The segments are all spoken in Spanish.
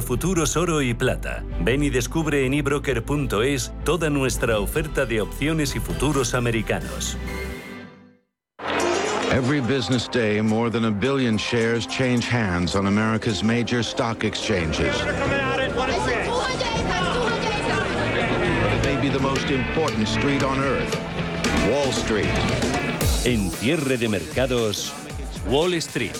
Futuros Oro y Plata. Ven y descubre en ebroker.es toda nuestra oferta de opciones y futuros americanos. Every business day, more than a billion shares change hands on America's major stock exchanges. Maybe the most important street on earth, Wall Street. En cierre de mercados, Wall Street.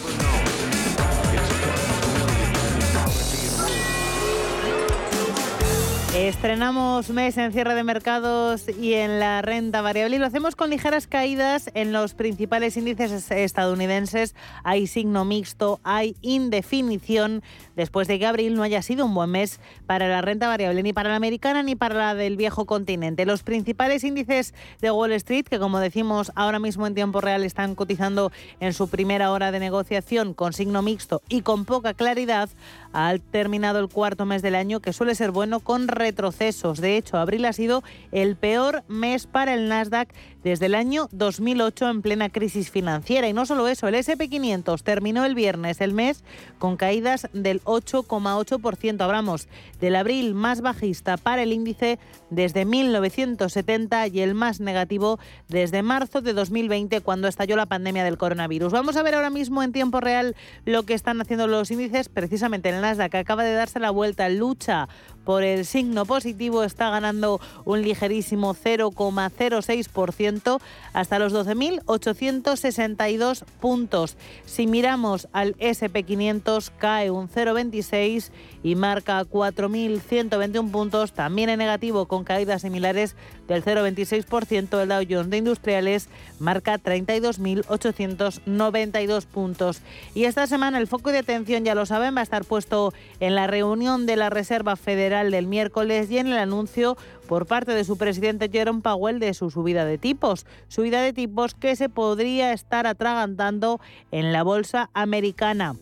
Estrenamos mes en cierre de mercados y en la renta variable y lo hacemos con ligeras caídas en los principales índices estadounidenses. Hay signo mixto, hay indefinición después de que abril no haya sido un buen mes para la renta variable, ni para la americana ni para la del viejo continente. Los principales índices de Wall Street, que como decimos ahora mismo en tiempo real están cotizando en su primera hora de negociación con signo mixto y con poca claridad, ha terminado el cuarto mes del año que suele ser bueno con retrocesos. De hecho, abril ha sido el peor mes para el Nasdaq desde el año 2008 en plena crisis financiera. Y no solo eso, el SP500 terminó el viernes el mes con caídas del 8,8%. Hablamos del abril más bajista para el índice desde 1970 y el más negativo desde marzo de 2020 cuando estalló la pandemia del coronavirus. Vamos a ver ahora mismo en tiempo real lo que están haciendo los índices precisamente en el Nasdaq. Acaba de darse la vuelta, lucha por el signo positivo, está ganando un ligerísimo 0,06% hasta los 12.862 puntos. Si miramos al SP500 cae un 0,26 y marca 4.121 puntos, también en negativo con caídas similares del 0,26%. El Dow Jones de Industriales marca 32.892 puntos. Y esta semana el foco de atención, ya lo saben, va a estar puesto en la reunión de la Reserva Federal del miércoles y en el anuncio por parte de su presidente Jerome Powell de su subida de tipos. Subida de tipos que se podría estar atragantando en la bolsa americana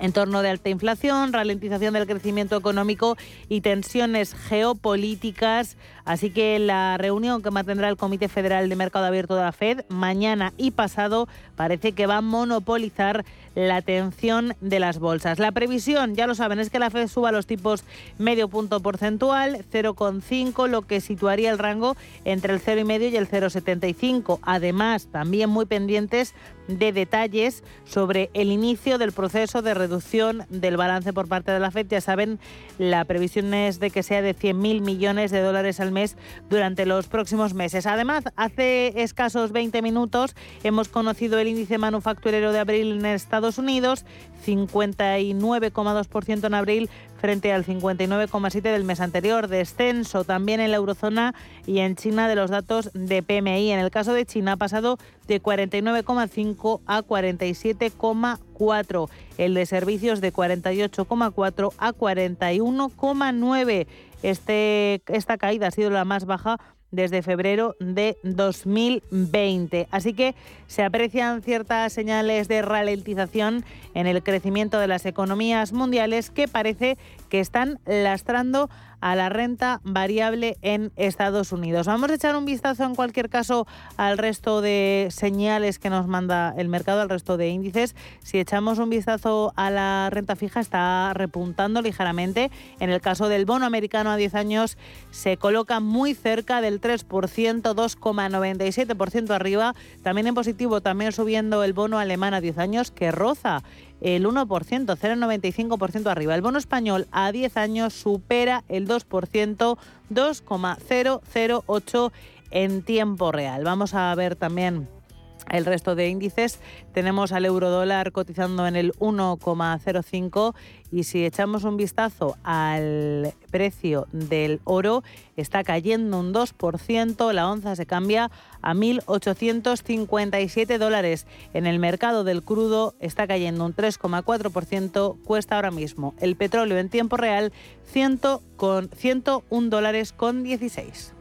entorno de alta inflación, ralentización del crecimiento económico y tensiones geopolíticas. Así que la reunión que mantendrá el Comité Federal de Mercado Abierto de la Fed mañana y pasado parece que va a monopolizar la atención de las bolsas. La previsión, ya lo saben, es que la Fed suba los tipos medio punto porcentual, 0,5, lo que situaría el rango entre el 0,5 y el 0,75. Además, también muy pendientes de detalles sobre el inicio del proceso de reducción del balance por parte de la FED. Ya saben, la previsión es de que sea de 100.000 millones de dólares al mes durante los próximos meses. Además, hace escasos 20 minutos hemos conocido el índice manufacturero de abril en Estados Unidos, 59,2% en abril frente al 59,7% del mes anterior. Descenso también en la eurozona y en China de los datos de PMI. En el caso de China ha pasado de 49,5 a 47,4. El de servicios de 48,4 a 41,9. Este, esta caída ha sido la más baja desde febrero de 2020. Así que se aprecian ciertas señales de ralentización en el crecimiento de las economías mundiales que parece que están lastrando a la renta variable en Estados Unidos. Vamos a echar un vistazo en cualquier caso al resto de señales que nos manda el mercado, al resto de índices. Si echamos un vistazo a la renta fija está repuntando ligeramente. En el caso del bono americano a 10 años se coloca muy cerca del 3%, 2,97% arriba. También en positivo, también subiendo el bono alemán a 10 años que roza el 1%, 0,95% arriba. El bono español a 10 años supera el 2%, 2,008 en tiempo real. Vamos a ver también el resto de índices tenemos al euro dólar cotizando en el 1,05 y si echamos un vistazo al precio del oro está cayendo un 2%, la onza se cambia a 1.857 dólares. En el mercado del crudo está cayendo un 3,4%, cuesta ahora mismo el petróleo en tiempo real 100 con 101 dólares con 16.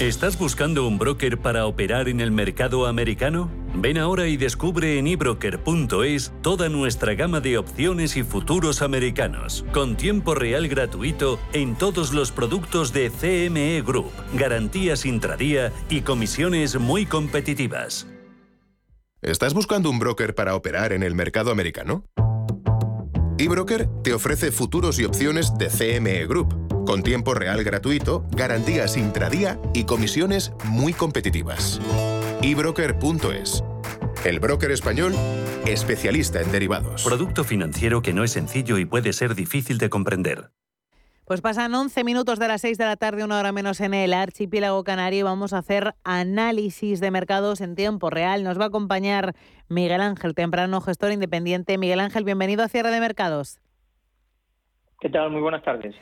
¿Estás buscando un broker para operar en el mercado americano? Ven ahora y descubre en ebroker.es toda nuestra gama de opciones y futuros americanos, con tiempo real gratuito en todos los productos de CME Group, garantías intradía y comisiones muy competitivas. ¿Estás buscando un broker para operar en el mercado americano? eBroker te ofrece futuros y opciones de CME Group, con tiempo real gratuito, garantías intradía y comisiones muy competitivas. ebroker.es. El broker español especialista en derivados. Producto financiero que no es sencillo y puede ser difícil de comprender. Pues pasan 11 minutos de las 6 de la tarde, una hora menos en el archipiélago canario vamos a hacer análisis de mercados en tiempo real. Nos va a acompañar Miguel Ángel Temprano, gestor independiente. Miguel Ángel, bienvenido a Cierre de Mercados. ¿Qué tal? Muy buenas tardes.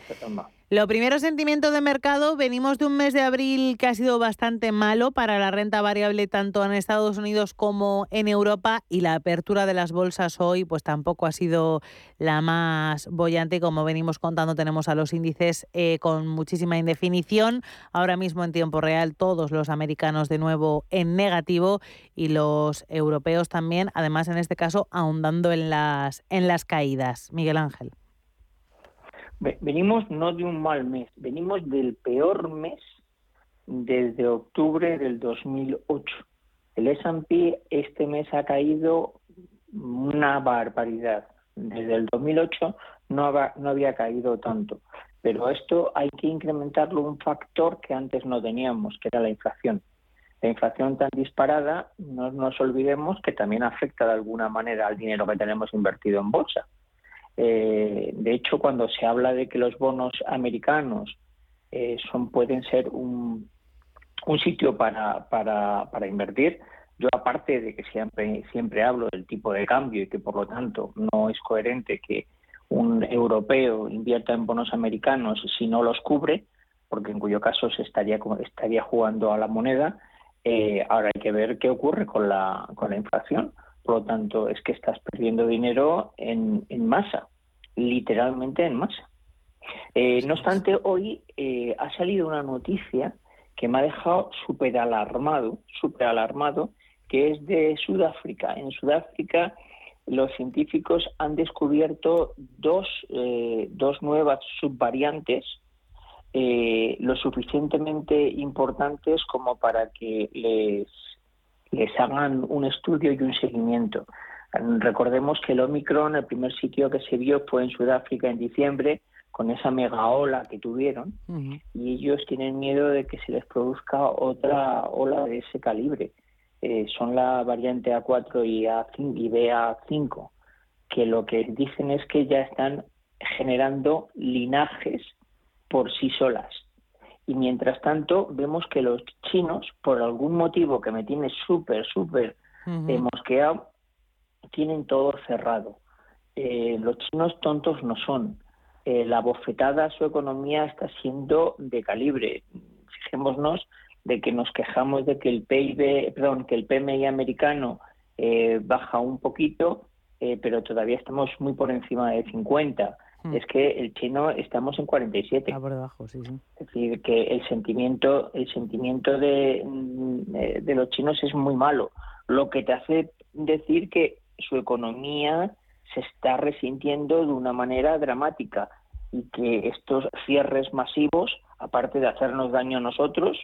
Lo primero, sentimiento de mercado. Venimos de un mes de abril que ha sido bastante malo para la renta variable tanto en Estados Unidos como en Europa y la apertura de las bolsas hoy pues tampoco ha sido la más bollante. Como venimos contando, tenemos a los índices eh, con muchísima indefinición. Ahora mismo en tiempo real todos los americanos de nuevo en negativo y los europeos también, además en este caso ahondando en las, en las caídas. Miguel Ángel. Venimos no de un mal mes, venimos del peor mes desde octubre del 2008. El S&P este mes ha caído una barbaridad. Desde el 2008 no, no había caído tanto. Pero esto hay que incrementarlo un factor que antes no teníamos, que era la inflación. La inflación tan disparada, no nos olvidemos que también afecta de alguna manera al dinero que tenemos invertido en bolsa. Eh, de hecho, cuando se habla de que los bonos americanos eh, son pueden ser un, un sitio para, para, para, invertir, yo aparte de que siempre, siempre hablo del tipo de cambio y que por lo tanto no es coherente que un europeo invierta en bonos americanos si no los cubre, porque en cuyo caso se estaría, estaría jugando a la moneda, eh, ahora hay que ver qué ocurre con la, con la inflación por lo tanto, es que estás perdiendo dinero en, masa, literalmente en masa. Eh, no obstante, hoy eh, ha salido una noticia que me ha dejado súper alarmado, súper alarmado, que es de Sudáfrica. En Sudáfrica los científicos han descubierto dos, eh, dos nuevas subvariantes lo suficientemente importantes como para que les les hagan un estudio y un seguimiento. Recordemos que el Omicron, el primer sitio que se vio fue en Sudáfrica en diciembre, con esa mega ola que tuvieron, y ellos tienen miedo de que se les produzca otra ola de ese calibre. Eh, son la variante A4 y, A5, y BA5, que lo que dicen es que ya están generando linajes por sí solas. Y mientras tanto, vemos que los chinos, por algún motivo que me tiene súper, súper mosqueado, tienen todo cerrado. Eh, los chinos tontos no son. Eh, la bofetada a su economía está siendo de calibre. Fijémonos de que nos quejamos de que el PIB, perdón, que el PMI americano eh, baja un poquito, pero todavía estamos muy por encima de 50. Mm. es que el chino estamos en 47. Ah, por debajo, sí, sí. Es decir, que el sentimiento, el sentimiento de, mm, eh, de los chinos es muy malo, lo que te hace decir que su economía se está resintiendo de una manera dramática y que estos cierres masivos, aparte de hacernos daño a nosotros,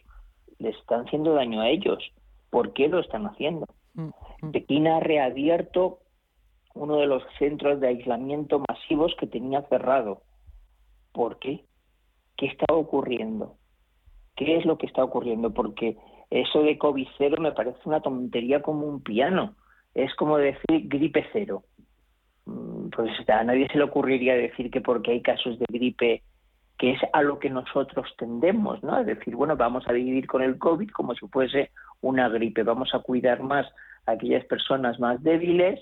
le están haciendo daño a ellos. ¿Por qué lo están haciendo? Mm, Pekín ha reabierto uno de los centros de aislamiento masivos que tenía cerrado. ¿Por qué? ¿Qué está ocurriendo? ¿Qué es lo que está ocurriendo? Porque eso de COVID cero me parece una tontería como un piano. Es como decir gripe cero. Mm, pues a nadie se le ocurriría decir que porque hay casos de gripe, que es a lo que nosotros tendemos, ¿no? Es decir, bueno, vamos a vivir con el COVID como si fuese una gripe, vamos a cuidar más a aquellas personas más débiles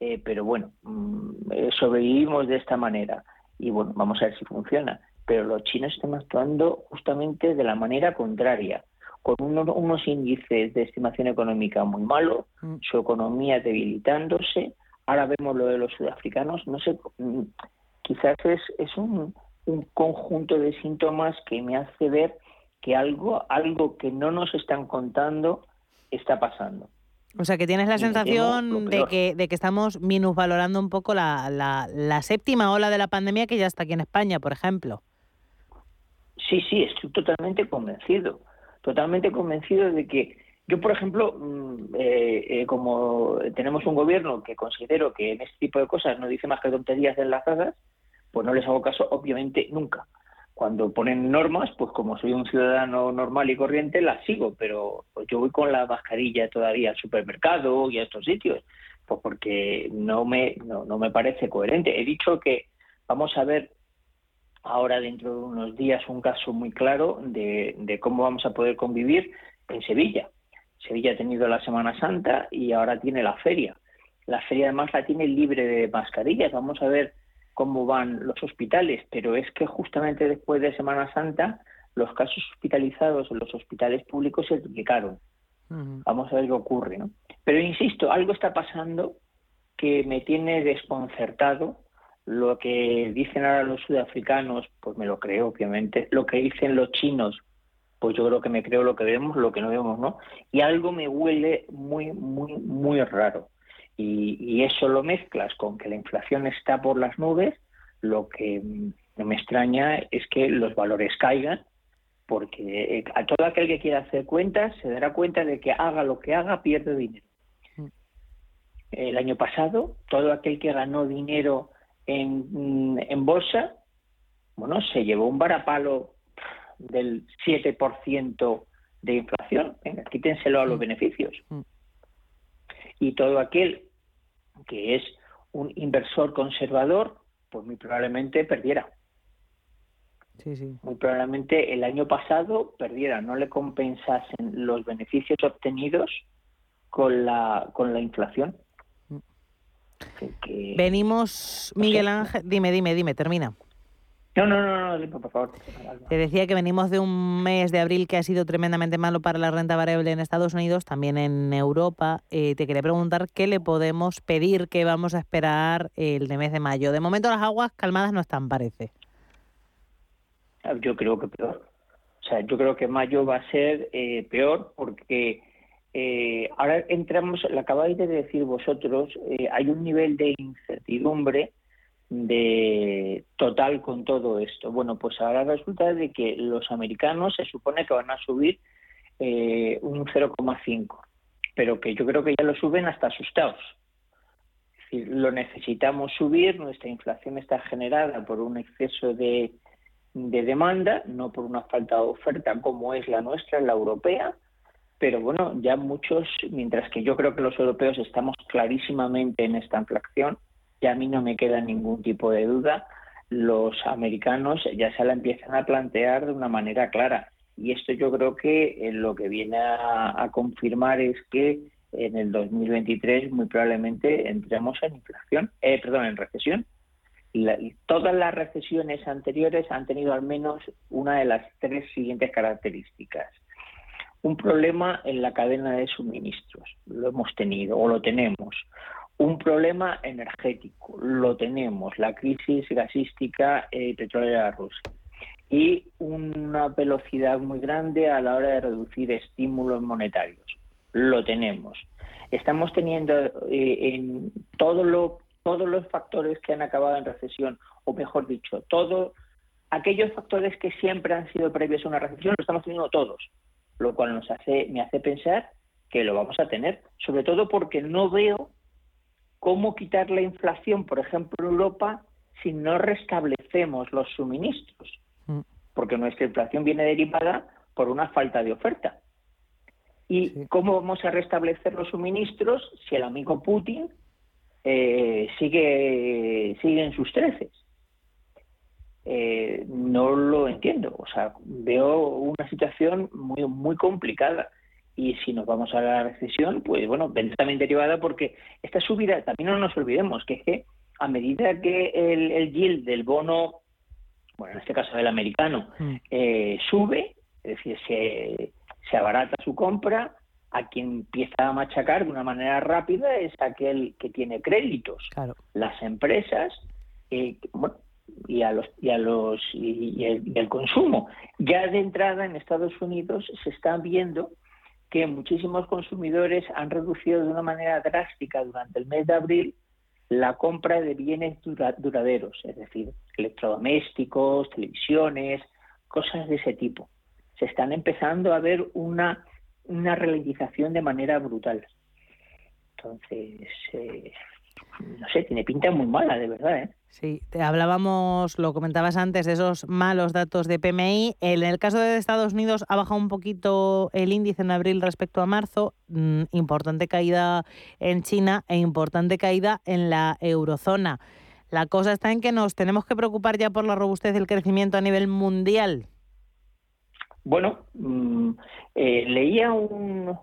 eh, pero bueno, mm, eh, sobrevivimos de esta manera y bueno, vamos a ver si funciona. Pero los chinos están actuando justamente de la manera contraria, con unos índices de estimación económica muy malos, mm. su economía debilitándose. Ahora vemos lo de los sudafricanos, no sé, mm, quizás es, es un, un conjunto de síntomas que me hace ver que algo, algo que no nos están contando está pasando. O sea, que tienes la sensación de que, de que estamos minusvalorando un poco la, la, séptima ola de la pandemia que ya está aquí en España, por ejemplo. Sí, sí, estoy totalmente convencido. Totalmente convencido de que Yo, por ejemplo, mm, eh, eh, como tenemos un gobierno que considero que en este tipo de cosas no dice más que tonterías enlazadas, pues no les hago caso, obviamente, nunca. Cuando ponen normas, pues como soy un ciudadano normal y corriente, las sigo, pero pues yo voy con la mascarilla todavía al supermercado y a estos sitios, pues porque no me, no, no me parece coherente. He dicho que vamos a ver ahora dentro de unos días un caso muy claro de, de cómo vamos a poder convivir en Sevilla. Sevilla ha tenido la Semana Santa y ahora tiene la feria. La feria además la tiene libre de mascarillas. Vamos a ver cómo van los hospitales, pero es que justamente después de Semana Santa los casos hospitalizados en los hospitales públicos se duplicaron. Vamos a ver qué ocurre, ¿no? Pero insisto, algo está pasando que me tiene desconcertado. Lo que dicen ahora los sudafricanos, pues me lo creo, obviamente. Lo que dicen los chinos, pues yo creo que me creo lo que vemos, lo que no vemos, ¿no? Y algo me huele muy, muy, muy raro. Y, eso lo mezclas con que la inflación está por las nubes, lo que no me extraña es que los valores caigan, porque eh, a todo aquel que quiera hacer cuentas se dará cuenta de que haga lo que haga, pierde dinero. Mm. El año pasado, todo aquel que ganó dinero en, en bolsa, bueno, se llevó un varapalo del 7% de inflación. Venga, quítenselo a los mm. beneficios. Mm. Y todo aquel que es un inversor conservador, pues muy probablemente perdiera. Muy probablemente el año pasado perdiera, no le compensasen los beneficios obtenidos con la, con la inflación. Mm. Venimos, Miguel Ángel, dime, dime, dime, termina. No, no, no, no, por favor. Te decía que venimos de un mes de abril que ha sido tremendamente malo para la renta variable en Estados Unidos, también en Europa. Eh, te quería preguntar qué le podemos pedir, qué vamos a esperar el de mes de mayo. De momento las aguas calmadas no están, parece. Ah, yo creo que peor. O sea, yo creo que mayo va a ser eh, peor porque eh, ahora entramos, lo acabáis de decir vosotros, hay un nivel de incertidumbre de total con todo esto. Bueno, pues ahora resulta de que los americanos se supone que van a subir eh, un 0,5, pero que yo creo que ya lo suben hasta asustados. Es decir, lo necesitamos subir, nuestra inflación está generada por un exceso de, de demanda, no por una falta de oferta como es la nuestra, la europea, pero bueno, ya muchos, mientras que yo creo que los europeos estamos clarísimamente en esta inflación, y a mí no me queda ningún tipo de duda, los americanos ya se la empiezan a plantear de una manera clara. Y esto yo creo que eh, lo que viene a, confirmar es que en el 2023 muy probablemente entremos en inflación, eh, perdón, en recesión. todas las recesiones anteriores han tenido al menos una de las tres siguientes características. Un problema en la cadena de suministros, lo hemos tenido o lo tenemos un problema energético, lo tenemos, la crisis gasística y petrolera Rusia. Y una velocidad muy grande a la hora de reducir estímulos monetarios, lo tenemos. Estamos teniendo eh, en todo lo, todos los factores que han acabado en recesión, o mejor dicho, todos aquellos factores que siempre han sido previos a una recesión, lo estamos teniendo todos, lo cual nos hace, me hace pensar que lo vamos a tener, sobre todo porque no veo cómo quitar la inflación, por ejemplo, en Europa, si no restablecemos los suministros, mm. porque nuestra inflación viene derivada por una falta de oferta. ¿Y cómo vamos a restablecer los suministros si el amigo Putin eh, sigue, sigue en sus treces? Eh, no lo entiendo. O sea, veo una situación muy, muy complicada y si nos vamos a la recesión, pues bueno, también derivada porque esta subida, también no nos olvidemos que es que a medida que el, el yield del bono, bueno, en este caso del americano, mm. eh, sube, es decir, se, se abarata su compra, a quien empieza a machacar de una manera rápida es aquel que tiene créditos. Las empresas, eh, bueno, y a los y a los y, el, y, el, consumo. Ya de entrada en Estados Unidos se están viendo que muchísimos consumidores han reducido de una manera drástica durante el mes de abril la compra de bienes duraderos, es decir, electrodomésticos, televisiones, cosas de ese tipo. Se están empezando a ver una una ralentización de manera brutal. Entonces, eh, no sé, tiene pinta muy mala, de verdad. ¿eh? Sí, te hablábamos, lo comentabas antes, de esos malos datos de PMI. En el caso de Estados Unidos ha bajado un poquito el índice en abril respecto a marzo. Mm, importante caída en China e importante caída en la eurozona. La cosa está en que nos tenemos que preocupar ya por la robustez del crecimiento a nivel mundial. Bueno, mm, eh, leía un,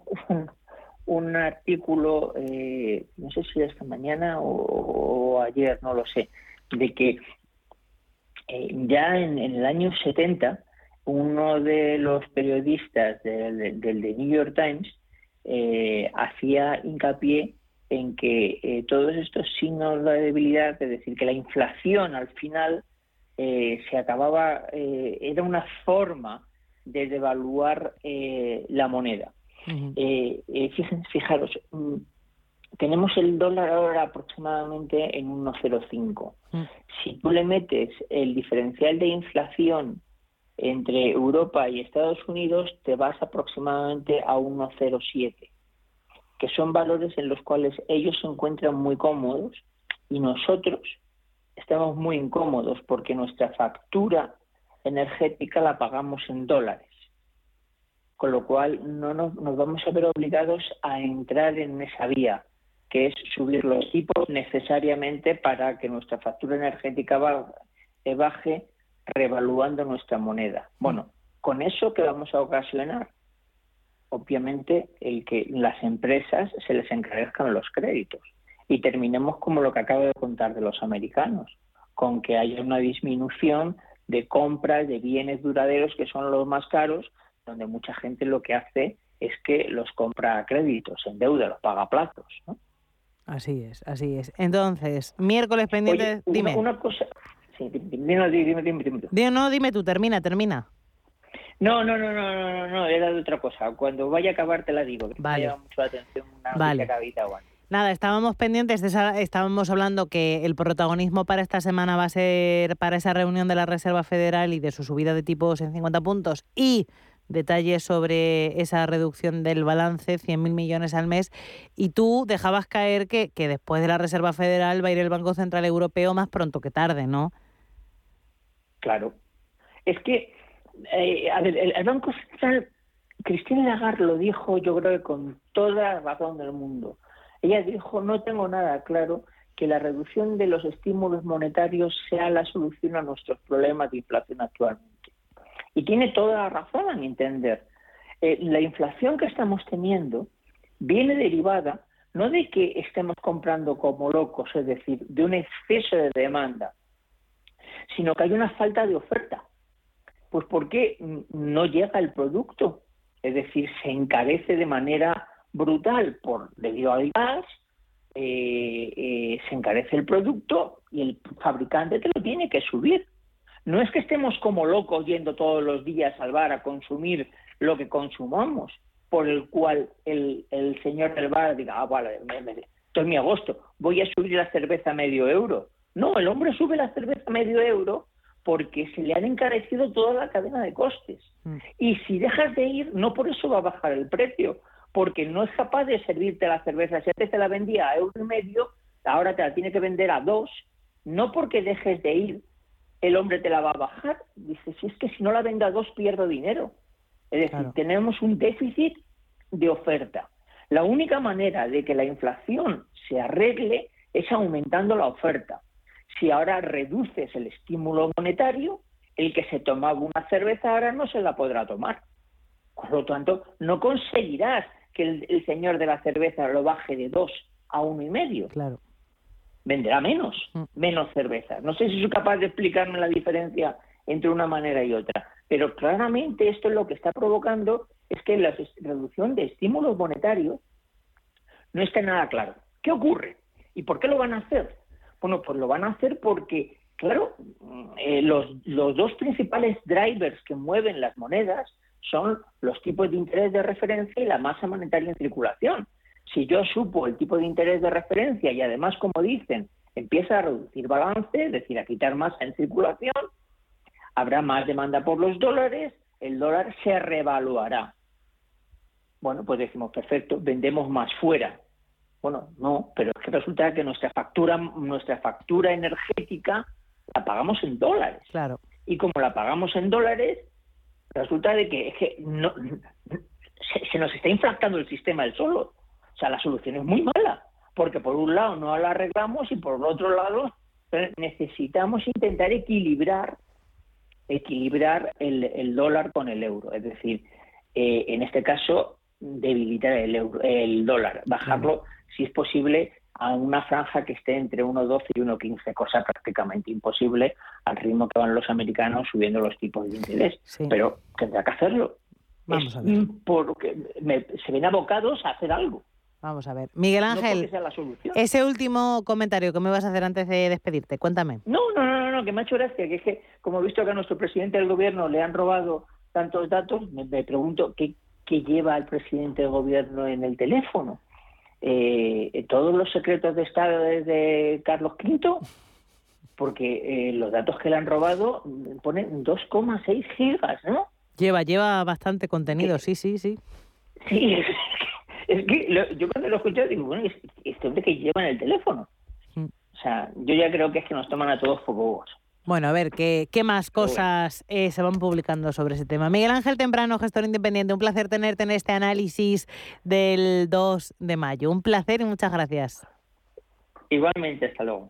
un artículo, eh, no sé si esta mañana o, ayer, no lo sé, de que eh, ya en, el año 70 uno de los periodistas del, del, New York Times eh, hacía hincapié en que todos estos signos de debilidad, es decir, que la inflación al final se acababa, era una forma de devaluar la moneda. Eh, eh, fijaros, mm, tenemos el dólar ahora aproximadamente en 1,05. Mm. Si tú le metes el diferencial de inflación entre Europa y Estados Unidos, te vas aproximadamente a 1,07, que son valores en los cuales ellos se encuentran muy cómodos y nosotros estamos muy incómodos porque nuestra factura energética la pagamos en dólares con lo cual no nos, vamos a ver obligados a entrar en esa vía, que es subir los tipos necesariamente para que nuestra factura energética eh, baje, revaluando nuestra moneda. Bueno, con eso que vamos a ocasionar, obviamente, el que las empresas se les encarezcan los créditos y terminemos como lo que acabo de contar de los americanos, con que haya una disminución de compras de bienes duraderos que son los más caros donde mucha gente lo que hace es que los compra a créditos, en deuda, los paga a plazos. ¿no? Así es, así es. Entonces, miércoles pendiente, dime. Una, cosa, sí, dime, dime, dime, dime, no, dime tú, termina, termina. No, no, no, no, no, no, era de otra cosa. Cuando vaya a acabar te la digo, que vale. me llama mucho la atención una vale. Nada, estábamos pendientes, de esa, estábamos hablando que el protagonismo para esta semana va a ser para esa reunión de la Reserva Federal y de su subida de tipos en 50 puntos y detalles sobre esa reducción del balance, 100.000 millones al mes, y tú dejabas caer que, que después de la Reserva Federal va a ir el Banco Central Europeo más pronto que tarde, ¿no? Claro. Es que, eh, a ver, el, Banco Central, Cristina Lagarde lo dijo, yo creo que con toda la razón del mundo. Ella dijo, no tengo nada claro que la reducción de los estímulos monetarios sea la solución a nuestros problemas de inflación actualmente. Y tiene toda la razón a entender. Eh, la inflación que estamos teniendo viene derivada no de que estemos comprando como locos, es decir, de un exceso de demanda, sino que hay una falta de oferta. Pues porque no llega el producto, es decir, se encarece de manera brutal por debido al gas, eh, eh, se encarece el producto y el fabricante te lo tiene que subir. No es que estemos como locos yendo todos los días al bar a consumir lo que consumamos, por el cual el, señor del bar diga, ah, vale, esto es mi agosto, voy a subir la cerveza a medio euro. No, el hombre sube la cerveza a medio euro porque se le han encarecido toda la cadena de costes. Mm. Y si dejas de ir, no por eso va a bajar el precio, porque no es capaz de servirte la cerveza. Si antes te la vendía a euro y medio, ahora te la tiene que vender a dos, no porque dejes de ir, el hombre te la va a bajar. Dice, si es que si no la vendo a dos pierdo dinero. Es decir, tenemos un déficit de oferta. La única manera de que la inflación se arregle es aumentando la oferta. Si ahora reduces el estímulo monetario, el que se tomaba una cerveza ahora no se la podrá tomar. Por lo tanto, no conseguirás que el, el señor de la cerveza lo baje de dos a uno y medio. Claro venderá menos, mm. menos cerveza. No sé si soy capaz de explicarme la diferencia entre una manera y otra, pero claramente esto es lo que está provocando es que la reducción de estímulos monetarios no está nada claro. ¿Qué ocurre? ¿Y por qué lo van a hacer? Bueno, pues lo van a hacer porque, claro, eh, los, los dos principales drivers que mueven las monedas son los tipos de interés de referencia y la masa monetaria en circulación. Si yo supo el tipo de interés de referencia y además, como dicen, empieza a reducir balance, es decir, a quitar masa en circulación, habrá más demanda por los dólares, el dólar se revaluará. bueno, pues decimos, perfecto, vendemos más fuera. Bueno, no, pero es que resulta que nuestra factura, nuestra factura energética la pagamos en dólares. Claro. Y como la pagamos en dólares, resulta de que, es que no, se, nos está inflactando el sistema del solo. O sea, la solución es muy mala, porque por un lado no la arreglamos y por otro lado necesitamos intentar equilibrar equilibrar el, dólar con el euro. Es decir, eh, en este caso, debilitar el, euro, el dólar, bajarlo, si es posible, a una franja que esté entre 1,12 y 1,15, cosa prácticamente imposible al ritmo que van los americanos subiendo los tipos de interés. Pero tendrá que hacerlo. Vamos a ver. Porque se ven abocados a hacer algo. Vamos a ver. Miguel Ángel, ese último comentario que me vas a hacer antes de despedirte, cuéntame. No, no, no, no, que me ha hecho gracia, que es que como he visto que a nuestro presidente del gobierno le han robado tantos datos, me, pregunto ¿qué, qué lleva al presidente del gobierno en el teléfono. Eh, todos los secretos de Estado desde Carlos V, porque eh, los datos que le han robado ponen 2,6 gigas, ¿no? Lleva, lleva bastante contenido, sí, sí, sí. Sí, es que yo cuando lo escuché digo, bueno, este hombre que lleva en el teléfono. Mm. O sea, yo ya creo que es que nos toman a todos por bobos. Bueno, a ver, ¿qué, qué más cosas eh, se van publicando sobre ese tema? Miguel Ángel Temprano, gestor independiente, un placer tenerte en este análisis del 2 de mayo. Un placer y muchas gracias. Igualmente, hasta luego.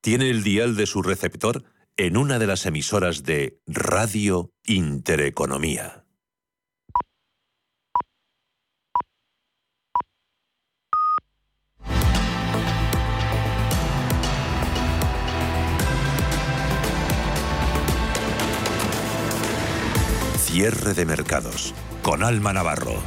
tiene el dial de su receptor en una de las emisoras de Radio Intereconomía. Cierre de mercados con Alma Navarro.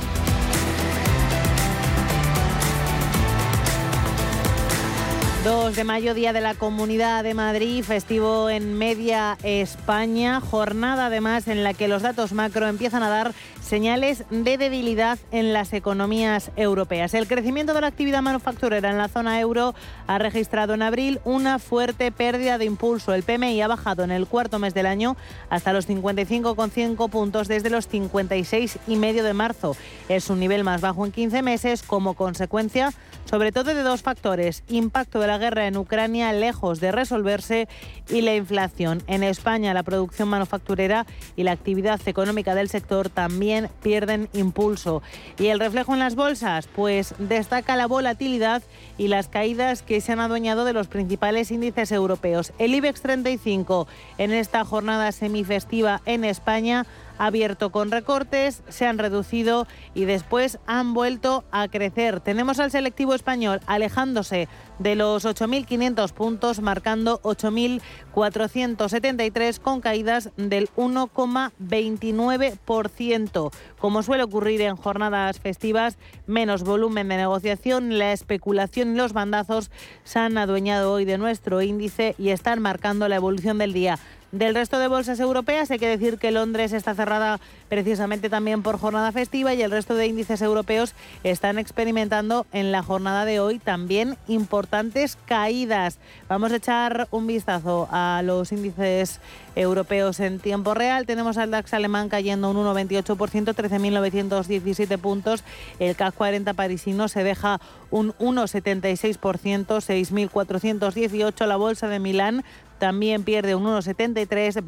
2 de mayo, Día de la Comunidad de Madrid, festivo en media España, jornada además en la que los datos macro empiezan a dar señales de debilidad en las economías europeas. El crecimiento de la actividad manufacturera en la zona euro ha registrado en abril una fuerte pérdida de impulso. El PMI ha bajado en el cuarto mes del año hasta los 55,5 puntos desde los 56,5 de marzo. Es un nivel más bajo en 15 meses como consecuencia sobre todo de dos factores, impacto de la guerra en Ucrania lejos de resolverse y la inflación. En España, la producción manufacturera y la actividad económica del sector también pierden impulso. ¿Y el reflejo en las bolsas? Pues destaca la volatilidad y las caídas que se han adueñado de los principales índices europeos. El IBEX 35 en esta jornada semifestiva en España abierto con recortes, se han reducido y después han vuelto a crecer. Tenemos al selectivo español alejándose de los 8.500 puntos, marcando 8.473 con caídas del 1,29%. Como suele ocurrir en jornadas festivas, menos volumen de negociación, la especulación y los bandazos se han adueñado hoy de nuestro índice y están marcando la evolución del día. Del resto de bolsas europeas hay que decir que Londres está cerrada precisamente también por jornada festiva y el resto de índices europeos están experimentando en la jornada de hoy también importantes caídas. Vamos a echar un vistazo a los índices europeos en tiempo real. Tenemos al DAX alemán cayendo un 1,28%, 13.917 puntos. El CAC 40 parisino se deja un 1,76%, 6.418. La bolsa de Milán también pierde un 1,73,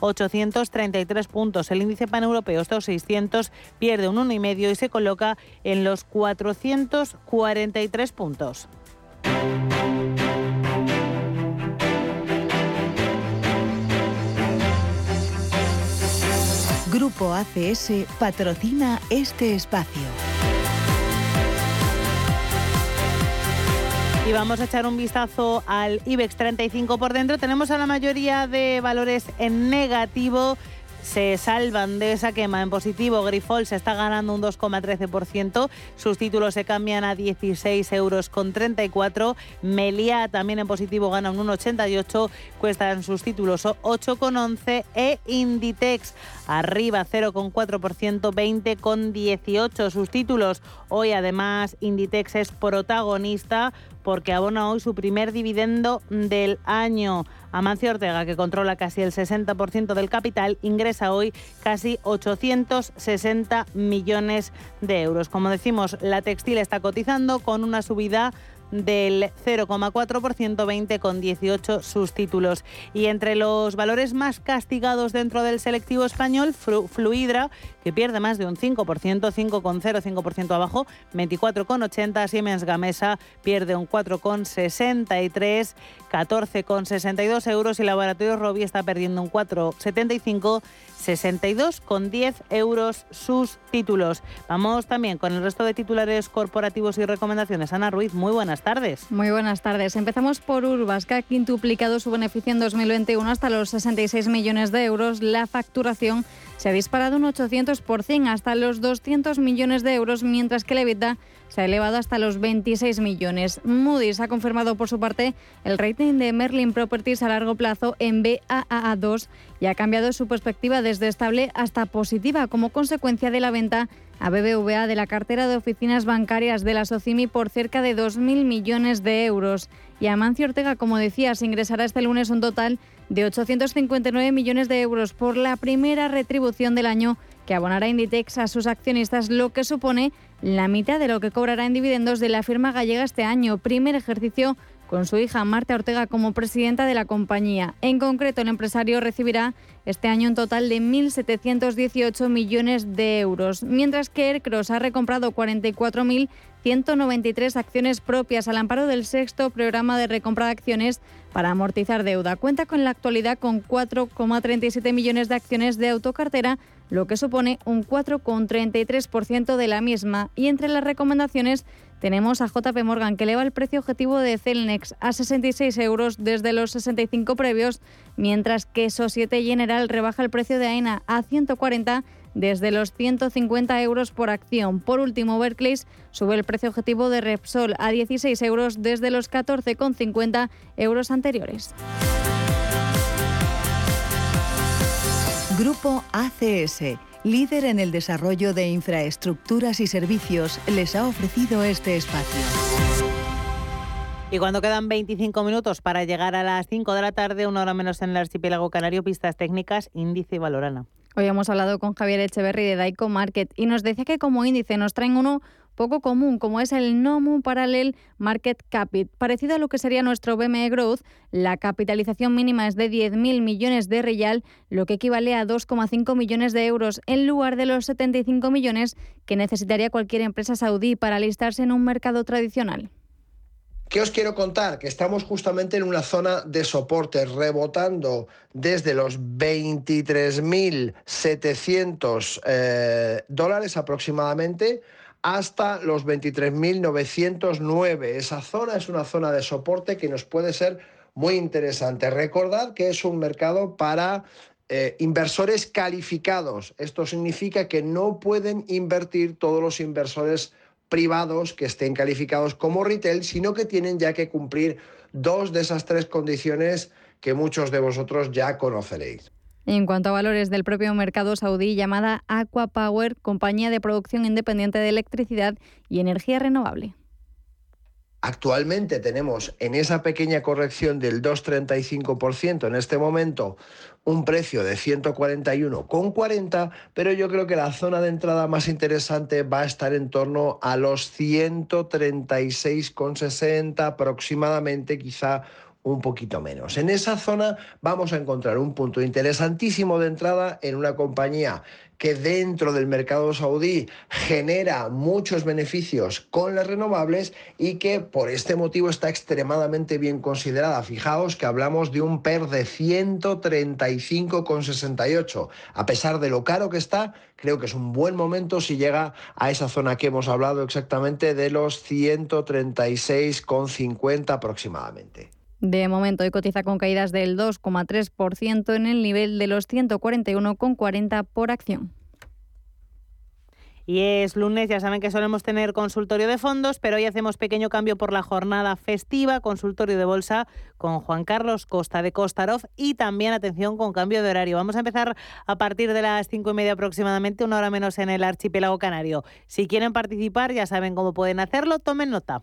23.833 puntos. El índice paneuropeo, estos 600, pierde un 1,5 y se coloca en los 443 puntos. Grupo ACS patrocina este espacio. Y vamos a echar un vistazo al IBEX 35 por dentro. Tenemos a la mayoría de valores en negativo se salvan de esa quema en positivo. Grifol se está ganando un 2,13%. Sus títulos se cambian a 16 euros con 34. Melia también en positivo gana un 1,88. Cuestan sus títulos 8,11. E Inditex arriba 0,4%, 20,18. Sus títulos hoy además Inditex es protagonista porque abona hoy su primer dividendo del año. Amancio Ortega, que controla casi el 60% del capital, ingresa hoy casi 860 millones de euros. Como decimos, la textil está cotizando con una subida del 0,4%, 20 con 18 sus títulos. Y entre los valores más castigados dentro del selectivo español, Fluidra, que pierde más de un 5%, 5,0, 5% abajo, 24,80. Siemens Gamesa pierde un 4,63, 14,62 euros y Laboratorio Robi está perdiendo un 4,75 62,10 euros sus títulos. Vamos también con el resto de titulares corporativos y recomendaciones. Ana Ruiz, muy buenas tardes. Muy buenas tardes. Empezamos por Urbas, que ha quintuplicado su beneficio en 2021 hasta los 66 millones de euros. La facturación se ha disparado un 800% hasta los 200 millones de euros, mientras que la se ha elevado hasta los 26 millones. Moody's ha confirmado por su parte el rating de Merlin Properties a largo plazo en BAA2 y ha cambiado su perspectiva desde estable hasta positiva como consecuencia de la venta a BBVA de la cartera de oficinas bancarias de la Socimi por cerca de 2.000 millones de euros. Y Amancio Ortega, como decías, ingresará este lunes un total de 859 millones de euros por la primera retribución del año que abonará Inditex a sus accionistas, lo que supone la mitad de lo que cobrará en dividendos de la firma gallega este año, primer ejercicio con su hija Marta Ortega como presidenta de la compañía. En concreto, el empresario recibirá este año un total de 1.718 millones de euros, mientras que Aircross ha recomprado 44.193 acciones propias al amparo del sexto programa de recompra de acciones para amortizar deuda. Cuenta con la actualidad con 4,37 millones de acciones de autocartera lo que supone un 4,33% de la misma. Y entre las recomendaciones tenemos a JP Morgan, que eleva el precio objetivo de Celnex a 66 euros desde los 65 previos, mientras que Societe General rebaja el precio de AENA a 140 desde los 150 euros por acción. Por último, Berkeley sube el precio objetivo de Repsol a 16 euros desde los 14,50 euros anteriores. Grupo ACS, líder en el desarrollo de infraestructuras y servicios, les ha ofrecido este espacio. Y cuando quedan 25 minutos para llegar a las 5 de la tarde, una hora menos en el archipiélago canario, pistas técnicas, índice y valorana. Hoy hemos hablado con Javier Echeverry de Daico Market y nos decía que como índice nos traen uno poco común, como es el Nomu Parallel Market Capit. Parecido a lo que sería nuestro BME Growth, la capitalización mínima es de 10.000 millones de real, lo que equivale a 2,5 millones de euros, en lugar de los 75 millones que necesitaría cualquier empresa saudí para alistarse en un mercado tradicional. ¿Qué os quiero contar? Que estamos justamente en una zona de soporte, rebotando desde los 23.700 eh, dólares aproximadamente hasta los 23.909. Esa zona es una zona de soporte que nos puede ser muy interesante. Recordad que es un mercado para eh, inversores calificados. Esto significa que no pueden invertir todos los inversores privados que estén calificados como retail, sino que tienen ya que cumplir dos de esas tres condiciones que muchos de vosotros ya conoceréis. En cuanto a valores del propio mercado saudí, llamada Aqua Power, compañía de producción independiente de electricidad y energía renovable. Actualmente tenemos en esa pequeña corrección del 2,35% en este momento un precio de 141,40, pero yo creo que la zona de entrada más interesante va a estar en torno a los 136,60 aproximadamente, quizá un poquito menos. En esa zona vamos a encontrar un punto interesantísimo de entrada en una compañía que dentro del mercado saudí genera muchos beneficios con las renovables y que por este motivo está extremadamente bien considerada. Fijaos que hablamos de un PER de 135,68. A pesar de lo caro que está, creo que es un buen momento si llega a esa zona que hemos hablado exactamente de los 136,50 aproximadamente. De momento hoy cotiza con caídas del 2,3% en el nivel de los 141,40 por acción. Y es lunes, ya saben que solemos tener consultorio de fondos, pero hoy hacemos pequeño cambio por la jornada festiva, consultorio de bolsa con Juan Carlos Costa de Kostarov y también atención con cambio de horario. Vamos a empezar a partir de las cinco y media aproximadamente, una hora menos en el archipiélago canario. Si quieren participar, ya saben cómo pueden hacerlo, tomen nota.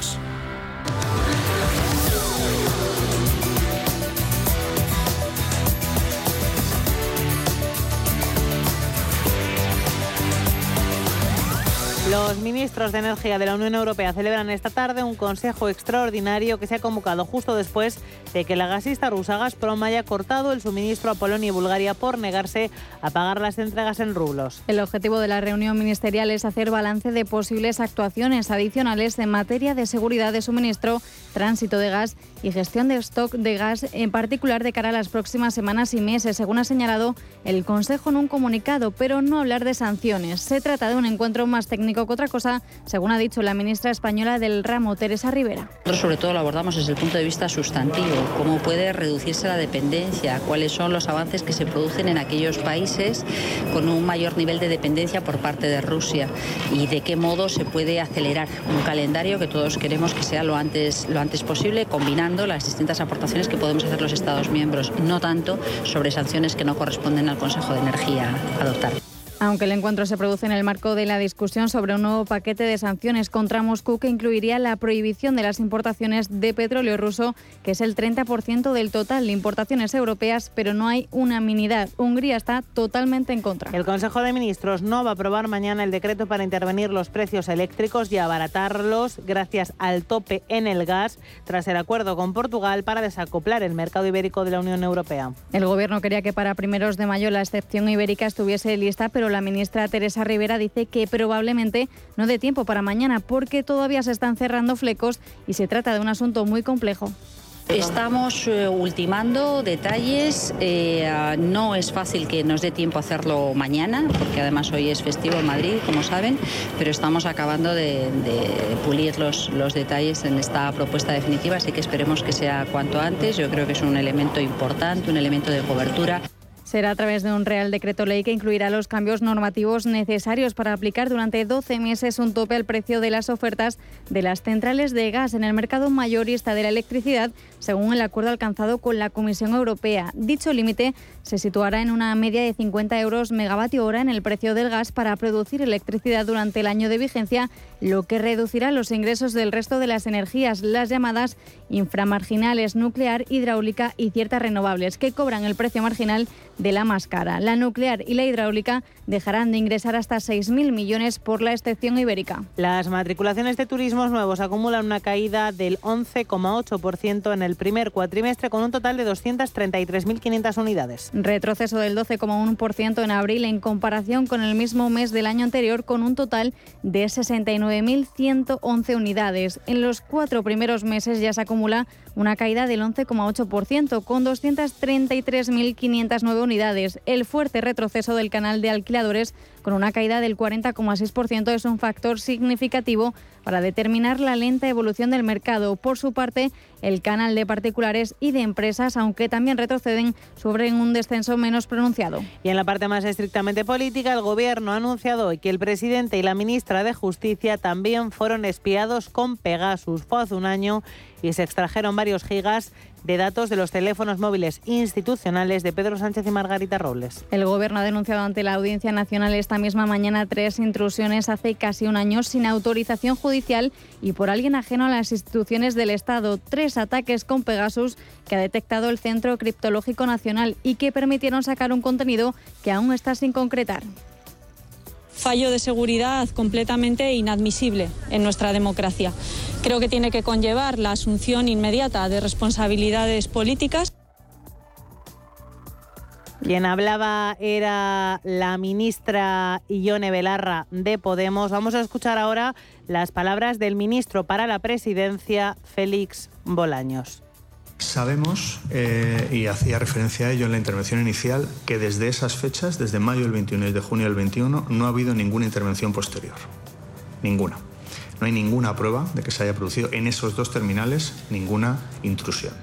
Los ministros de Energía de la Unión Europea celebran esta tarde un consejo extraordinario que se ha convocado justo después de que la gasista rusa Gazprom haya cortado el suministro a Polonia y Bulgaria por negarse a pagar las entregas en rublos. El objetivo de la reunión ministerial es hacer balance de posibles actuaciones adicionales en materia de seguridad de suministro, tránsito de gas y gestión de stock de gas, en particular de cara a las próximas semanas y meses, según ha señalado el Consejo en un comunicado, pero no hablar de sanciones. Se trata de un encuentro más técnico otra cosa, según ha dicho la ministra española del ramo, Teresa Rivera. Nosotros sobre todo lo abordamos desde el punto de vista sustantivo, cómo puede reducirse la dependencia, cuáles son los avances que se producen en aquellos países con un mayor nivel de dependencia por parte de Rusia y de qué modo se puede acelerar un calendario que todos queremos que sea lo antes, lo antes posible, combinando las distintas aportaciones que podemos hacer los Estados miembros, no tanto sobre sanciones que no corresponden al Consejo de Energía adoptar. Aunque el encuentro se produce en el marco de la discusión sobre un nuevo paquete de sanciones contra Moscú que incluiría la prohibición de las importaciones de petróleo ruso, que es el 30% del total de importaciones europeas, pero no hay unanimidad. Hungría está totalmente en contra. El Consejo de Ministros no va a aprobar mañana el decreto para intervenir los precios eléctricos y abaratarlos gracias al tope en el gas, tras el acuerdo con Portugal para desacoplar el mercado ibérico de la Unión Europea. El Gobierno quería que para primeros de mayo la excepción ibérica estuviese lista, pero la ministra Teresa Rivera dice que probablemente no dé tiempo para mañana porque todavía se están cerrando flecos y se trata de un asunto muy complejo. Estamos eh, ultimando detalles. eh, no es fácil que nos dé tiempo a hacerlo mañana, porque además hoy es festivo en Madrid, como saben, pero estamos acabando de, de pulir los, los detalles en esta propuesta definitiva, así que esperemos que sea cuanto antes. Yo creo que es un elemento importante, un elemento de cobertura. Será a través de un Real Decreto Ley que incluirá los cambios normativos necesarios para aplicar durante 12 meses un tope al precio de las ofertas de las centrales de gas en el mercado mayorista de la electricidad, según el acuerdo alcanzado con la Comisión Europea. Dicho límite se situará en una media de 50 euros megavatio hora en el precio del gas para producir electricidad durante el año de vigencia, lo que reducirá los ingresos del resto de las energías, las llamadas inframarginales, nuclear, hidráulica y ciertas renovables, que cobran el precio marginal de la más cara. La nuclear y la hidráulica dejarán de ingresar hasta 6.000 millones por la excepción ibérica. Las matriculaciones de turismos nuevos acumulan una caída del 11,8% en el primer cuatrimestre con un total de 233.500 unidades. Retroceso del 12,1% en abril en comparación con el mismo mes del año anterior con un total de 69.111 unidades. En los cuatro primeros meses ya se acumula una caída del 11,8% con 233.509 unidades. El fuerte retroceso del canal de alquiladores con una caída del 40,6% es un factor significativo para determinar la lenta evolución del mercado. Por su parte, el canal de particulares y de empresas, aunque también retroceden, sufren un descenso menos pronunciado. Y en la parte más estrictamente política, el Gobierno ha anunciado hoy que el presidente y la ministra de Justicia también fueron espiados con Pegasus. Fue hace un año y se extrajeron varios gigas de datos de los teléfonos móviles institucionales de Pedro Sánchez y Margarita Robles. El Gobierno ha denunciado ante la Audiencia Nacional esta misma mañana tres intrusiones hace casi un año sin autorización judicial y por alguien ajeno a las instituciones del Estado. Tres ataques con Pegasus que ha detectado el Centro Criptológico Nacional y que permitieron sacar un contenido que aún está sin concretar fallo de seguridad completamente inadmisible en nuestra democracia. Creo que tiene que conllevar la asunción inmediata de responsabilidades políticas. Quien hablaba era la ministra Ione Belarra de Podemos. Vamos a escuchar ahora las palabras del ministro para la presidencia, Félix Bolaños. Sabemos, eh, y hacía referencia a ello en la intervención inicial, que desde esas fechas, desde mayo del 21 y de junio del 21, no ha habido ninguna intervención posterior. Ninguna. No hay ninguna prueba de que se haya producido en esos dos terminales ninguna intrusión.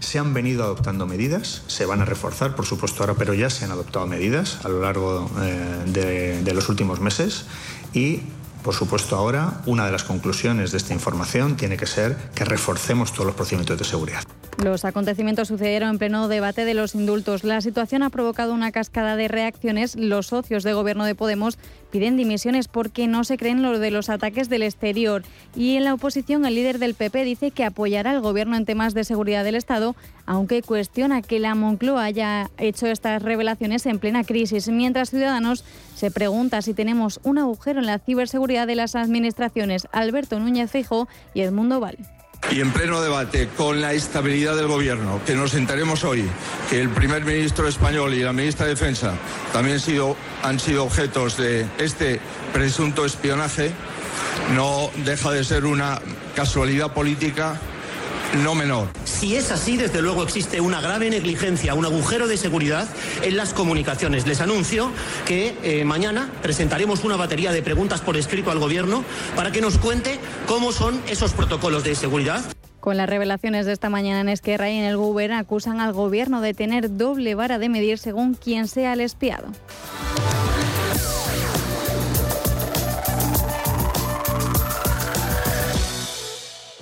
Se han venido adoptando medidas, se van a reforzar, por supuesto, ahora, pero ya se han adoptado medidas a lo largo eh, de, de los últimos meses y por supuesto, ahora una de las conclusiones de esta información tiene que ser que reforcemos todos los procedimientos de seguridad. Los acontecimientos sucedieron en pleno debate de los indultos. La situación ha provocado una cascada de reacciones. Los socios de gobierno de Podemos piden dimisiones porque no se creen lo de los ataques del exterior. Y en la oposición, el líder del PP dice que apoyará al gobierno en temas de seguridad del Estado, aunque cuestiona que la Moncloa haya hecho estas revelaciones en plena crisis. Mientras Ciudadanos se pregunta si tenemos un agujero en la ciberseguridad de las administraciones. Alberto Núñez Feijóo y Edmundo Val. Y en pleno debate con la estabilidad del gobierno, que nos enteremos hoy que el primer ministro español y la ministra de Defensa también han sido objetos de este presunto espionaje, no deja de ser una casualidad política no menor. Si es así, desde luego existe una grave negligencia, un agujero de seguridad en las comunicaciones. Les anuncio que eh, mañana presentaremos una batería de preguntas por escrito al Gobierno para que nos cuente cómo son esos protocolos de seguridad. Con las revelaciones de esta mañana en Esquerra y en el Gobierno acusan al Gobierno de tener doble vara de medir según quien sea el espiado.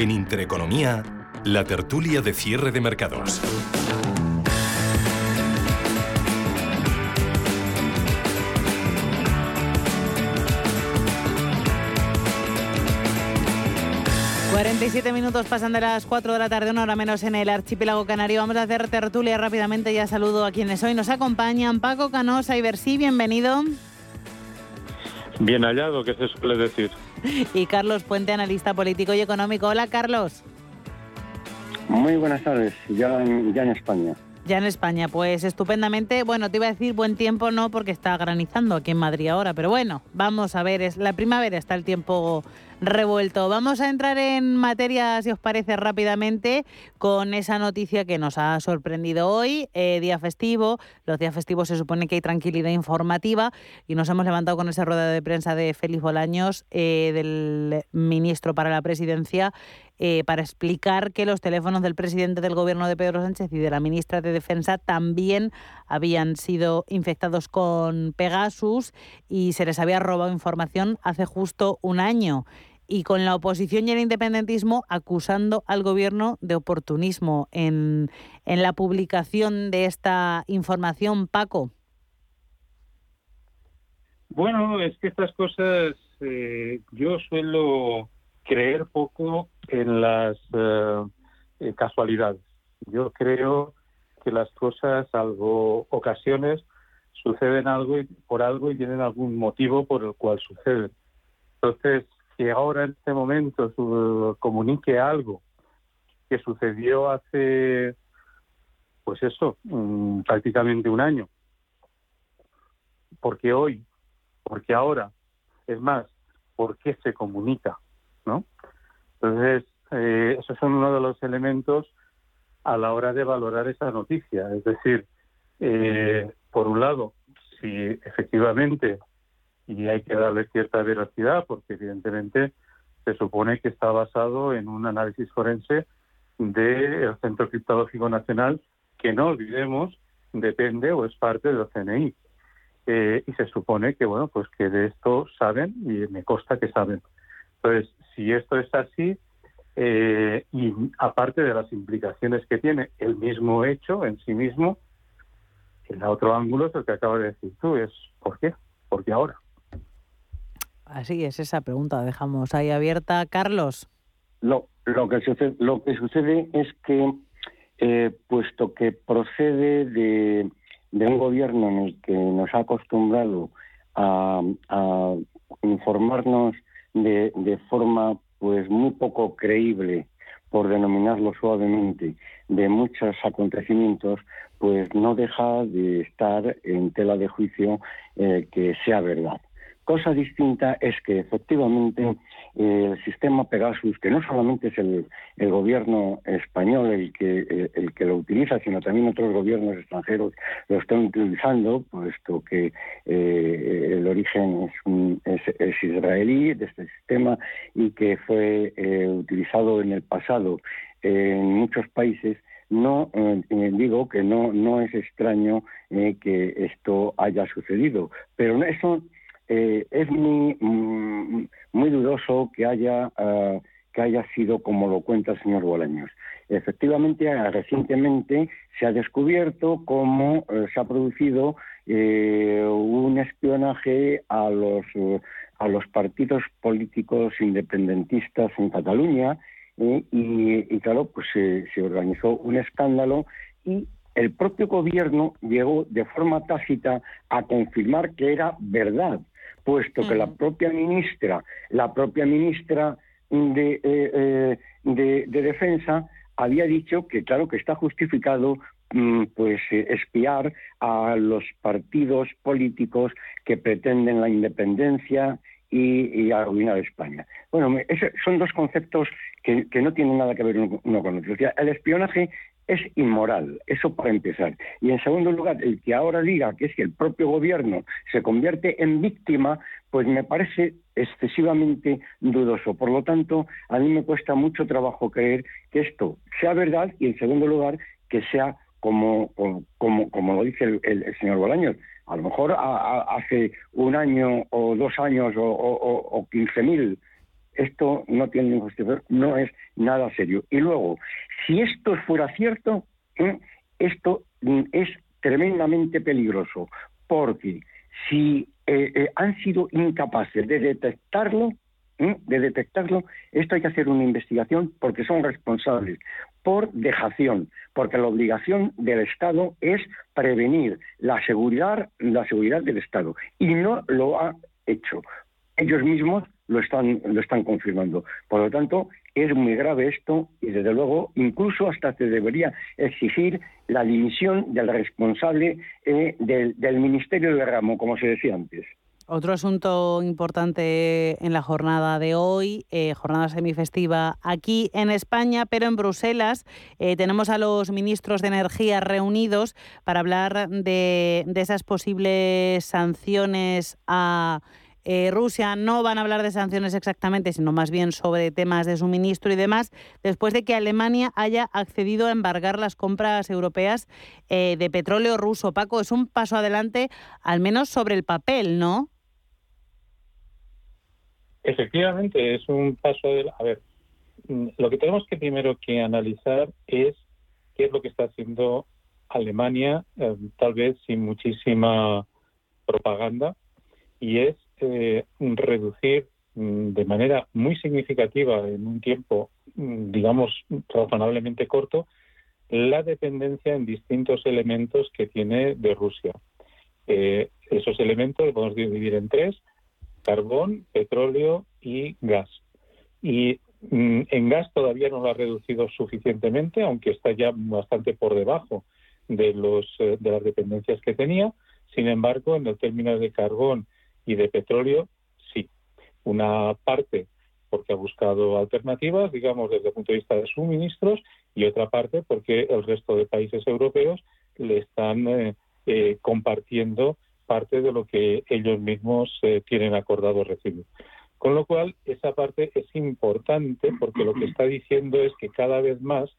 En Intereconomía, la tertulia de cierre de mercados. ...47 minutos pasan de las 4 de la tarde, una hora menos en el archipiélago canario. Vamos a hacer tertulia rápidamente, ya saludo a quienes hoy nos acompañan. Paco Canosa, Ibersí, bienvenido. Bien hallado, que se suele decir. Y Carlos Puente, analista político y económico. Hola, Carlos. Muy buenas tardes, ya en, ya en España. Ya en España, pues estupendamente. Bueno, te iba a decir buen tiempo, no, porque está granizando aquí en Madrid ahora, pero bueno, vamos a ver, es la primavera, está el tiempo revuelto. Vamos a entrar en materia, si os parece, rápidamente con esa noticia que nos ha sorprendido hoy, eh, día festivo. Los días festivos se supone que hay tranquilidad informativa y nos hemos levantado con esa rueda de prensa de Félix Bolaños, eh, del ministro para la presidencia, eh, para explicar que los teléfonos del presidente del gobierno de Pedro Sánchez y de la ministra de Defensa también habían sido infectados con Pegasus y se les había robado información hace justo un año y con la oposición y el independentismo acusando al gobierno de oportunismo en, en la publicación de esta información, Paco. Bueno, es que estas cosas eh, yo suelo creer poco en las eh, eh, casualidades. Yo creo que las cosas, salvo ocasiones, suceden algo y, por algo y tienen algún motivo por el cual suceden. Entonces, que ahora en este momento comunique algo que sucedió hace, pues eso, mm, prácticamente un año. Porque hoy, porque ahora, es más, ¿por qué se comunica? ¿no? Entonces, eh, esos son uno de los elementos a la hora de valorar esa noticia. Es decir, eh, por un lado, si efectivamente y hay que darle cierta veracidad porque evidentemente se supone que está basado en un análisis forense del Centro Criptológico Nacional que no olvidemos depende o es parte del CNI eh, y se supone que bueno pues que de esto saben y me consta que saben. Entonces si esto es así eh, y aparte de las implicaciones que tiene el mismo hecho en sí mismo el otro ángulo es el que acaba de decir tú es ¿por qué? porque ahora Así es, esa pregunta dejamos ahí abierta. Carlos. Lo, lo, que, sucede, es que, eh, puesto que procede de, un gobierno en el que nos ha acostumbrado a, informarnos de, de forma pues muy poco creíble por denominarlo suavemente, de muchos acontecimientos, pues no deja de estar en tela de juicio eh, que sea verdad Cosa distinta es que efectivamente eh, el sistema Pegasus, que no solamente es el, gobierno español el que, el, que lo utiliza, sino también otros gobiernos extranjeros lo están utilizando, puesto que eh, el origen es, es, israelí de este sistema y que fue eh, utilizado en el pasado en muchos países, no digo que no no es extraño que esto haya sucedido, pero eso eh, es muy, mm, muy dudoso que haya, ah, que haya sido como lo cuenta el señor Bolaños. Efectivamente, ah, recientemente se ha descubierto cómo eh, se ha producido eh, un espionaje a los, a los partidos políticos independentistas en Cataluña y, y, claro, pues se organizó un escándalo y el propio gobierno llegó de forma tácita a confirmar que era verdad puesto que la propia ministra, la propia ministra de, eh, eh, de, Defensa había dicho que claro que está justificado mm, pues eh, espiar a los partidos políticos que pretenden la independencia y, y arruinar España. Bueno, son dos conceptos que, que, no tienen nada que ver uno con otro. el espionaje es inmoral, eso para empezar. Y en segundo lugar, el que ahora diga que es que el propio gobierno se convierte en víctima, pues me parece excesivamente dudoso. Por lo tanto, a mí me cuesta mucho trabajo creer que esto sea verdad y en segundo lugar que sea como, como, como lo dice el, señor Bolaños. A lo mejor hace un año o dos años o, o, quince mil esto no tiene ningún no es nada serio. Y luego, si esto fuera cierto, ¿eh? esto mm, es tremendamente peligroso, porque si eh, eh, han sido incapaces de detectarlo, de detectarlo, esto hay que hacer una investigación porque son responsables por dejación, porque la obligación del Estado es prevenir la seguridad, la seguridad del Estado y no lo ha hecho. Ellos mismos lo están, lo están confirmando. Por lo tanto, es muy grave esto y desde luego incluso hasta se debería exigir la dimisión del responsable eh, del, Ministerio del Ramo, como se decía antes. Otro asunto importante en la jornada de hoy, eh, jornada semifestiva aquí en España, pero en Bruselas eh, tenemos a los ministros de Energía reunidos para hablar de, de esas posibles sanciones a eh, Rusia no van a hablar de sanciones exactamente, sino más bien sobre temas de suministro y demás, después de que Alemania haya accedido a embargar las compras europeas eh, de petróleo ruso. Paco, es un paso adelante, al menos sobre el papel, ¿no? Efectivamente, es un paso adelante. A ver, mm, lo que tenemos que primero que analizar es qué es lo que está haciendo Alemania, eh, tal vez sin muchísima propaganda, y es eh, reducir mm, de manera muy significativa en un tiempo, mm, digamos, razonablemente corto, la dependencia en distintos elementos que tiene de Rusia. Eh, esos elementos los podemos dividir en tres, carbón, petróleo y gas. Y mm, en gas todavía no lo ha reducido suficientemente, aunque está ya bastante por debajo de, los, eh, de las dependencias que tenía. Sin embargo, en el término de carbón y de petróleo, sí. Una parte porque ha buscado alternativas, digamos, desde el punto de vista de suministros, y otra parte porque el resto de países europeos le están eh, eh, compartiendo parte de lo que ellos mismos eh, tienen acordado recibir. Con lo cual, esa parte es importante porque lo que está diciendo es que cada vez más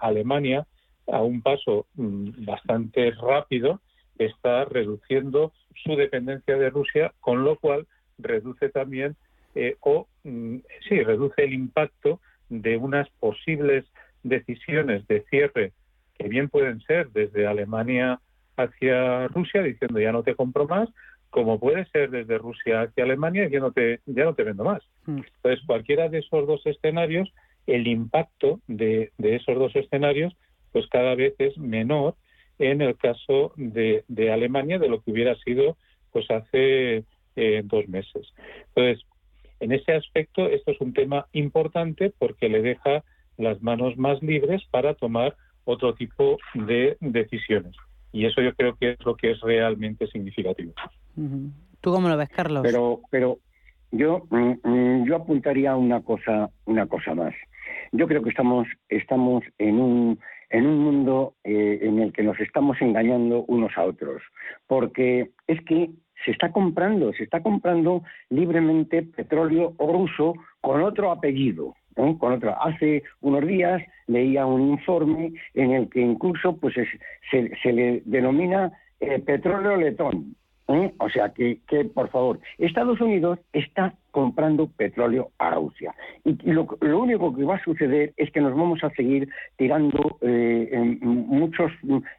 Alemania, a un paso mm, bastante rápido, está reduciendo su dependencia de Rusia, con lo cual reduce también eh, o mm, sí reduce el impacto de unas posibles decisiones de cierre que bien pueden ser desde Alemania hacia Rusia diciendo ya no te compro más como puede ser desde Rusia hacia Alemania ya no te ya no te vendo más mm. entonces cualquiera de esos dos escenarios el impacto de, de esos dos escenarios pues cada vez es menor en el caso de, Alemania de lo que hubiera sido pues hace eh, dos meses. Entonces, en ese aspecto, esto es un tema importante porque le deja las manos más libres para tomar otro tipo de decisiones. Y eso yo creo que es lo que es realmente significativo. ¿Tú cómo lo ves, Carlos? Pero, pero yo, mm, mm, yo apuntaría una cosa, una cosa más. Yo creo que estamos, estamos en un en un mundo eh, en el que nos estamos engañando unos a otros, porque es que se está comprando, se está comprando libremente petróleo ruso con otro apellido. Con otro. Hace unos días leía un informe en el que incluso pues se, le denomina eh, petróleo letón. ¿Eh? O sea que, que, por favor, Estados Unidos está comprando petróleo a Rusia. Y, lo, único que va a suceder es que nos vamos a seguir tirando eh, muchos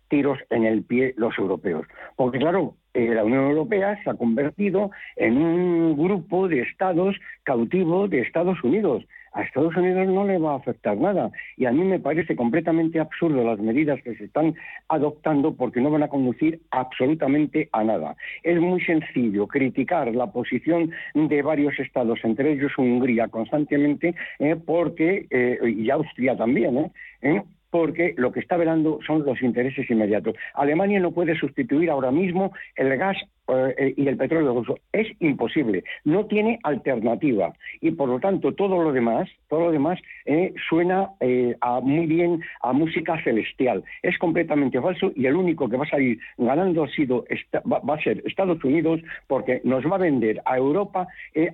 tiros en el pie los europeos. Porque claro, eh, la Unión Europea se ha convertido en un grupo de estados cautivos de Estados Unidos a Estados Unidos no le va a afectar nada. Y a mí me parece completamente absurdo las medidas que se están adoptando porque no van a conducir absolutamente a nada. Es muy sencillo criticar la posición de varios estados, entre ellos Hungría, constantemente, eh, porque, eh, y Austria también, ¿eh? ¿Eh? porque lo que está velando son los intereses inmediatos. Alemania no puede sustituir ahora mismo el gas eh, y el petróleo ruso. Es imposible, no tiene alternativa y por lo tanto todo lo demás, todo lo demás eh, suena eh, muy bien a música celestial. Es completamente falso y el único que va a salir ganando ha sido va, a ser Estados Unidos porque nos va a vender a Europa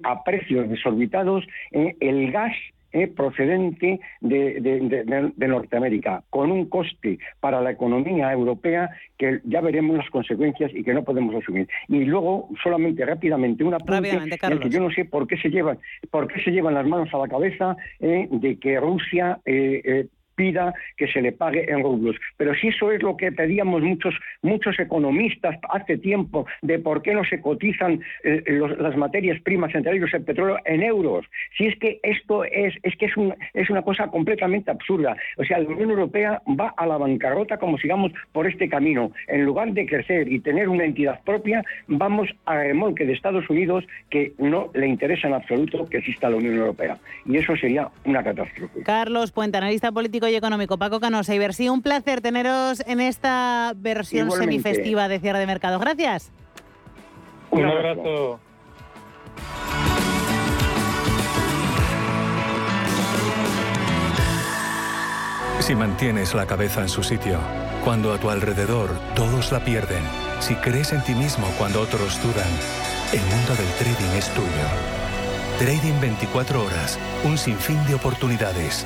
a precios desorbitados el gas eh, procedente de, Norteamérica, con un coste para la economía europea que ya veremos las consecuencias y que no podemos asumir. Y luego, solamente rápidamente, una pregunta que yo no sé por qué se llevan, por qué se llevan las manos a la cabeza eh, de que Rusia eh, pida que se le pague en rublos. Pero si eso es lo que pedíamos muchos, muchos economistas hace tiempo, de por qué no se cotizan eh, las materias primas, entre ellos el petróleo, en euros. Si es que esto es, es que es, un, es una cosa completamente absurda. O sea, la Unión Europea va a la bancarrota como sigamos por este camino. En lugar de crecer y tener una entidad propia, vamos a remolque de Estados Unidos que no le interesa en absoluto que exista la Unión Europea. Y eso sería una catástrofe. Carlos Puente, analista político económico. Paco Canosa y Bersi, un placer teneros en esta versión semifestiva de cierre de mercado. Gracias. Un abrazo. Si mantienes la cabeza en su sitio, cuando a tu alrededor todos la pierden, si crees en ti mismo cuando otros dudan, el mundo del trading es tuyo. Trading 24 horas, un sinfín de oportunidades.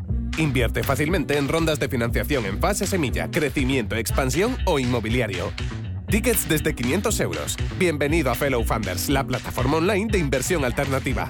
Invierte fácilmente en rondas de financiación en fase semilla, crecimiento, expansión o inmobiliario. Tickets desde 500 euros. Bienvenido a Fellow Funders, la plataforma online de inversión alternativa.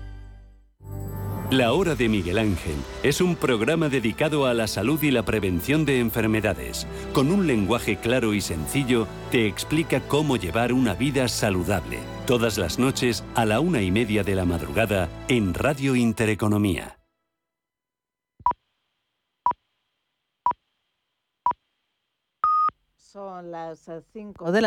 La Hora de Miguel Ángel es un programa dedicado a la salud y la prevención de enfermedades. Con un lenguaje claro y sencillo, te explica cómo llevar una vida saludable. Todas las noches a la una y media de la madrugada en Radio Intereconomía. Son las eh, 5 de la